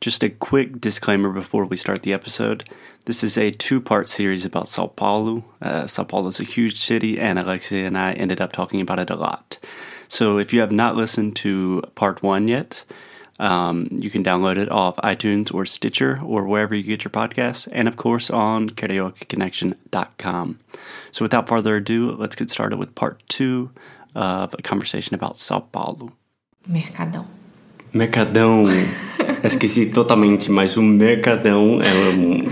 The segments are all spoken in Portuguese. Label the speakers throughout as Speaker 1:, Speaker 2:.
Speaker 1: Just a quick disclaimer before we start the episode. This is a two part series about Sao Paulo. Uh, Sao Paulo is a huge city, and Alexia and I ended up talking about it a lot. So if you have not listened to part one yet, um, you can download it off iTunes or Stitcher or wherever you get your podcasts, and of course on karaokeconnection.com. So without further ado, let's get started with part two of a conversation about Sao Paulo.
Speaker 2: Mercadão.
Speaker 3: Mercadão. Esqueci totalmente, mas o Mercadão é um,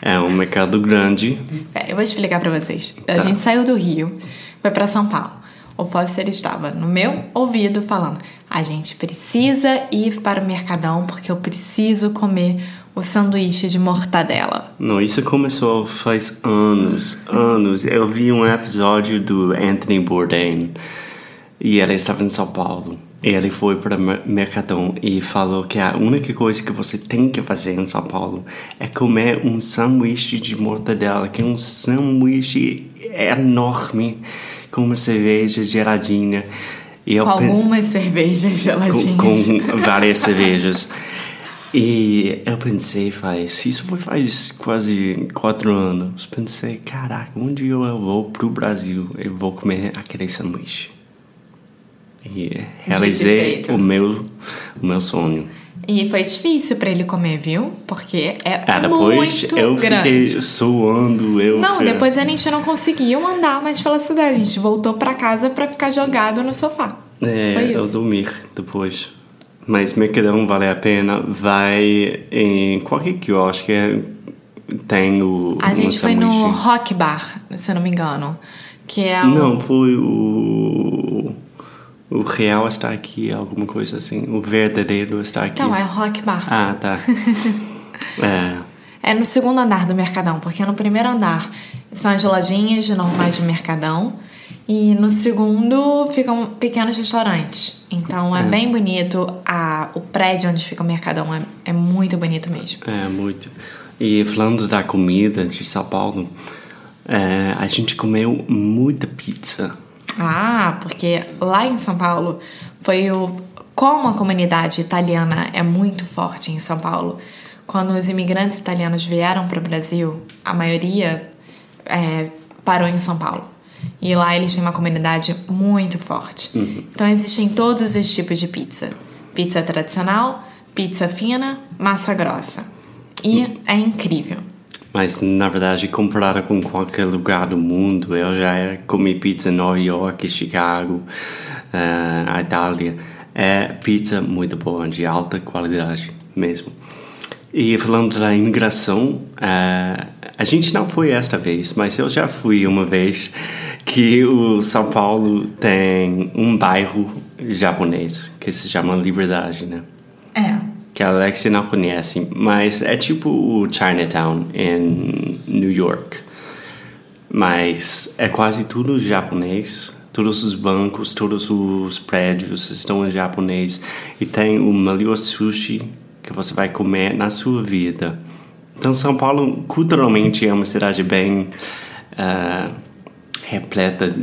Speaker 3: é um mercado grande.
Speaker 2: Pera, eu vou explicar pra vocês. A gente saiu do Rio, foi pra São Paulo. O Foster estava no meu ouvido falando: a gente precisa ir para o Mercadão porque eu preciso comer o sanduíche de mortadela.
Speaker 3: Não, isso começou faz anos, anos. Eu vi um episódio do Anthony Bourdain e ele estava em São Paulo. Ele foi para o Mercadão e falou que a única coisa que você tem que fazer em São Paulo é comer um sanduíche de mortadela, que é um sanduíche enorme com uma cerveja geladinha. E
Speaker 2: com algumas cervejas geladinhas.
Speaker 3: Com, com várias cervejas. E eu pensei, faz, isso foi faz quase quatro anos. Pensei, caraca, um dia eu vou pro Brasil e vou comer aquele sanduíche. E realizei o meu, o meu sonho.
Speaker 2: E foi difícil para ele comer, viu? Porque é
Speaker 3: ah, depois
Speaker 2: muito
Speaker 3: eu
Speaker 2: grande.
Speaker 3: fiquei suando. Eu
Speaker 2: não,
Speaker 3: fui...
Speaker 2: depois a gente não conseguiu andar mais pela cidade. A gente voltou para casa para ficar jogado no sofá.
Speaker 3: É,
Speaker 2: foi
Speaker 3: eu
Speaker 2: isso.
Speaker 3: dormir depois. Mas Mercadão vale a pena. Vai em qualquer quiosque. Tem o.
Speaker 2: A gente foi no Rock Bar, se eu não me engano. Que é o...
Speaker 3: Não, foi o. O real está aqui, alguma coisa assim. O verdadeiro está aqui.
Speaker 2: Não, é Rock Bar.
Speaker 3: Ah, tá. é.
Speaker 2: É no segundo andar do Mercadão, porque no primeiro andar são as lojinhas normais de Mercadão. E no segundo ficam pequenos restaurantes. Então é, é. bem bonito. A, o prédio onde fica o Mercadão é, é muito bonito mesmo.
Speaker 3: É, muito. E falando da comida de São Paulo, é, a gente comeu muita pizza.
Speaker 2: Ah, porque lá em São Paulo foi o. Como a comunidade italiana é muito forte em São Paulo, quando os imigrantes italianos vieram para o Brasil, a maioria é, parou em São Paulo. E lá eles têm uma comunidade muito forte.
Speaker 3: Uhum.
Speaker 2: Então existem todos os tipos de pizza: pizza tradicional, pizza fina, massa grossa. E uhum. é incrível.
Speaker 3: Mas na verdade, comparada com qualquer lugar do mundo, eu já comi pizza em Nova York, Chicago, uh, Itália. É pizza muito boa, de alta qualidade mesmo. E falando da imigração, uh, a gente não foi esta vez, mas eu já fui uma vez que o São Paulo tem um bairro japonês que se chama Liberdade, né?
Speaker 2: É
Speaker 3: que a Alexia não conhece, mas é tipo o Chinatown em New York. Mas é quase tudo japonês. Todos os bancos, todos os prédios estão em japonês. E tem o melhor sushi que você vai comer na sua vida. Então, São Paulo, culturalmente, é uma cidade bem uh, repleta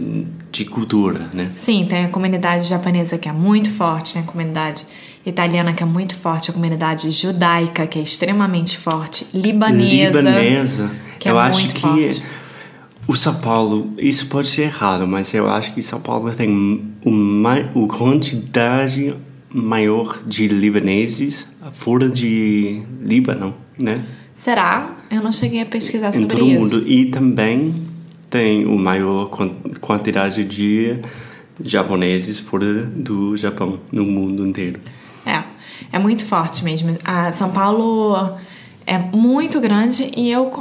Speaker 3: de cultura, né?
Speaker 2: Sim, tem a comunidade japonesa que é muito forte, tem a comunidade italiana que é muito forte, a comunidade judaica que é extremamente forte, libanesa,
Speaker 3: libanesa.
Speaker 2: que
Speaker 3: eu
Speaker 2: é
Speaker 3: acho
Speaker 2: muito
Speaker 3: que
Speaker 2: forte.
Speaker 3: o São Paulo, isso pode ser errado, mas eu acho que São Paulo tem uma, uma quantidade maior de libaneses fora de Líbano, né?
Speaker 2: Será? Eu não cheguei a pesquisar
Speaker 3: em
Speaker 2: sobre
Speaker 3: todo
Speaker 2: isso.
Speaker 3: mundo e também tem o maior quantidade de japoneses fora do Japão, no mundo inteiro.
Speaker 2: É, muito forte mesmo. A São Paulo é muito grande e eu,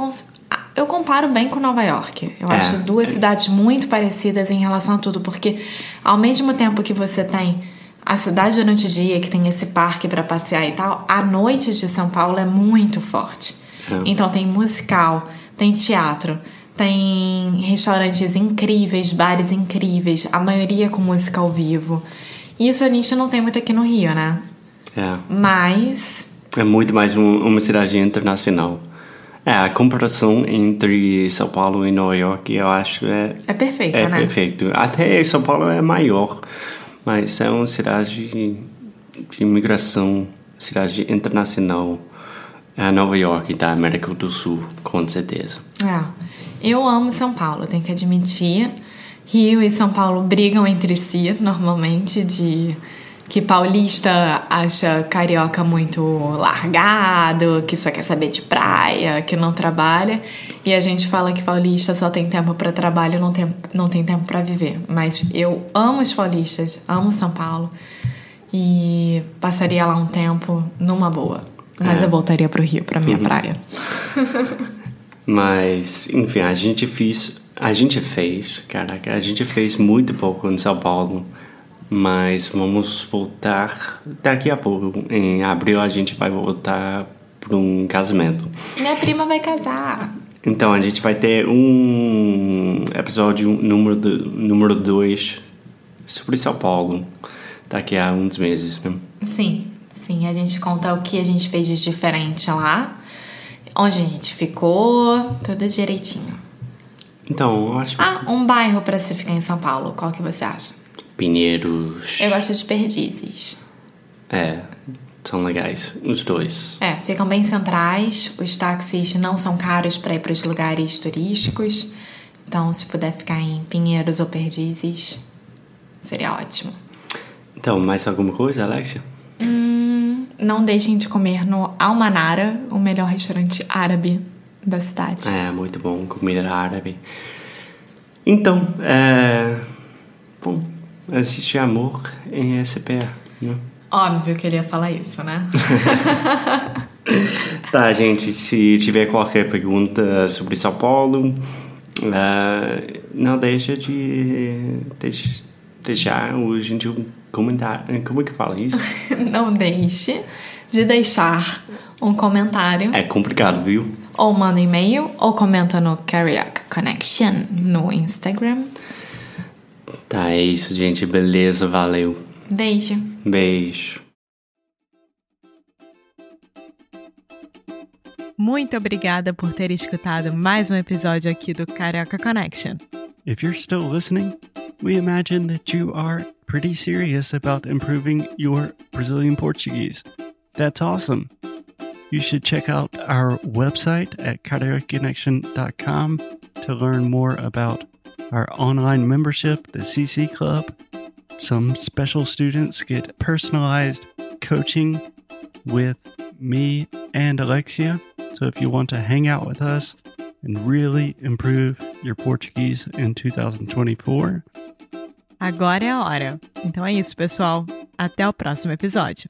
Speaker 2: eu comparo bem com Nova York. Eu é, acho duas cidades muito parecidas em relação a tudo, porque ao mesmo tempo que você tem a cidade durante o dia, que tem esse parque para passear e tal, a noite de São Paulo é muito forte. É. Então tem musical, tem teatro, tem restaurantes incríveis, bares incríveis, a maioria com música ao vivo. Isso a gente não tem muito aqui no Rio, né?
Speaker 3: É.
Speaker 2: Mas.
Speaker 3: É muito mais um, uma cidade internacional. É, a comparação entre São Paulo e Nova York, eu acho é.
Speaker 2: É perfeita,
Speaker 3: é
Speaker 2: né?
Speaker 3: É perfeito. Até São Paulo é maior, mas é uma cidade de imigração, cidade internacional. É Nova York da América do Sul, com certeza.
Speaker 2: É. Eu amo São Paulo, tenho que admitir. Rio e São Paulo brigam entre si, normalmente, de que paulista acha carioca muito largado, que só quer saber de praia, que não trabalha, e a gente fala que paulista só tem tempo para trabalho, não tem não tem tempo para viver. Mas eu amo os paulistas, amo São Paulo e passaria lá um tempo numa boa. Mas é. eu voltaria pro Rio, pra minha uhum. praia.
Speaker 3: Mas, enfim, a gente fez, a gente fez, caraca, a gente fez muito pouco em São Paulo mas vamos voltar daqui a pouco. Em abril a gente vai voltar para um casamento.
Speaker 2: Minha prima vai casar.
Speaker 3: Então a gente vai ter um episódio número do, número 2 sobre São Paulo daqui a uns meses, né?
Speaker 2: Sim, sim. A gente conta o que a gente fez de diferente lá, onde a gente ficou, tudo direitinho.
Speaker 3: Então, eu acho.
Speaker 2: Ah, um bairro para se ficar em São Paulo. Qual que você acha?
Speaker 3: Pinheiros.
Speaker 2: Eu gosto de Perdizes.
Speaker 3: É, são legais, os dois.
Speaker 2: É, ficam bem centrais, os táxis não são caros para ir para os lugares turísticos. Então, se puder ficar em Pinheiros ou Perdizes, seria ótimo.
Speaker 3: Então, mais alguma coisa, Alexia?
Speaker 2: Hum, não deixem de comer no Almanara, o melhor restaurante árabe da cidade.
Speaker 3: É, muito bom, comida árabe. Então, é. Bom, assistir Amor em SPA, né?
Speaker 2: Óbvio que ele ia falar isso, né?
Speaker 3: tá, gente, se tiver qualquer pergunta sobre São Paulo, uh, não deixa de deixa, deixar o gentil comentário. Como é que fala isso?
Speaker 2: não deixe de deixar um comentário.
Speaker 3: É complicado, viu?
Speaker 2: Ou manda um e-mail, ou comenta no Carioca Connection no Instagram.
Speaker 3: Tá, é isso, gente. Beleza, valeu.
Speaker 2: Beijo.
Speaker 3: Beijo.
Speaker 4: Muito obrigada por ter escutado mais um episódio aqui do Carioca Connection.
Speaker 1: If you're still listening, we imagine that you are pretty serious about improving your Brazilian Portuguese. That's awesome. You should check out our website at cariocaconnection.com to learn more about our online membership, the CC Club. Some special students get personalized coaching with me and Alexia. So if you want to hang out with us and really improve your Portuguese in 2024,
Speaker 4: agora é a hora. Então é isso, pessoal. Até o próximo episódio.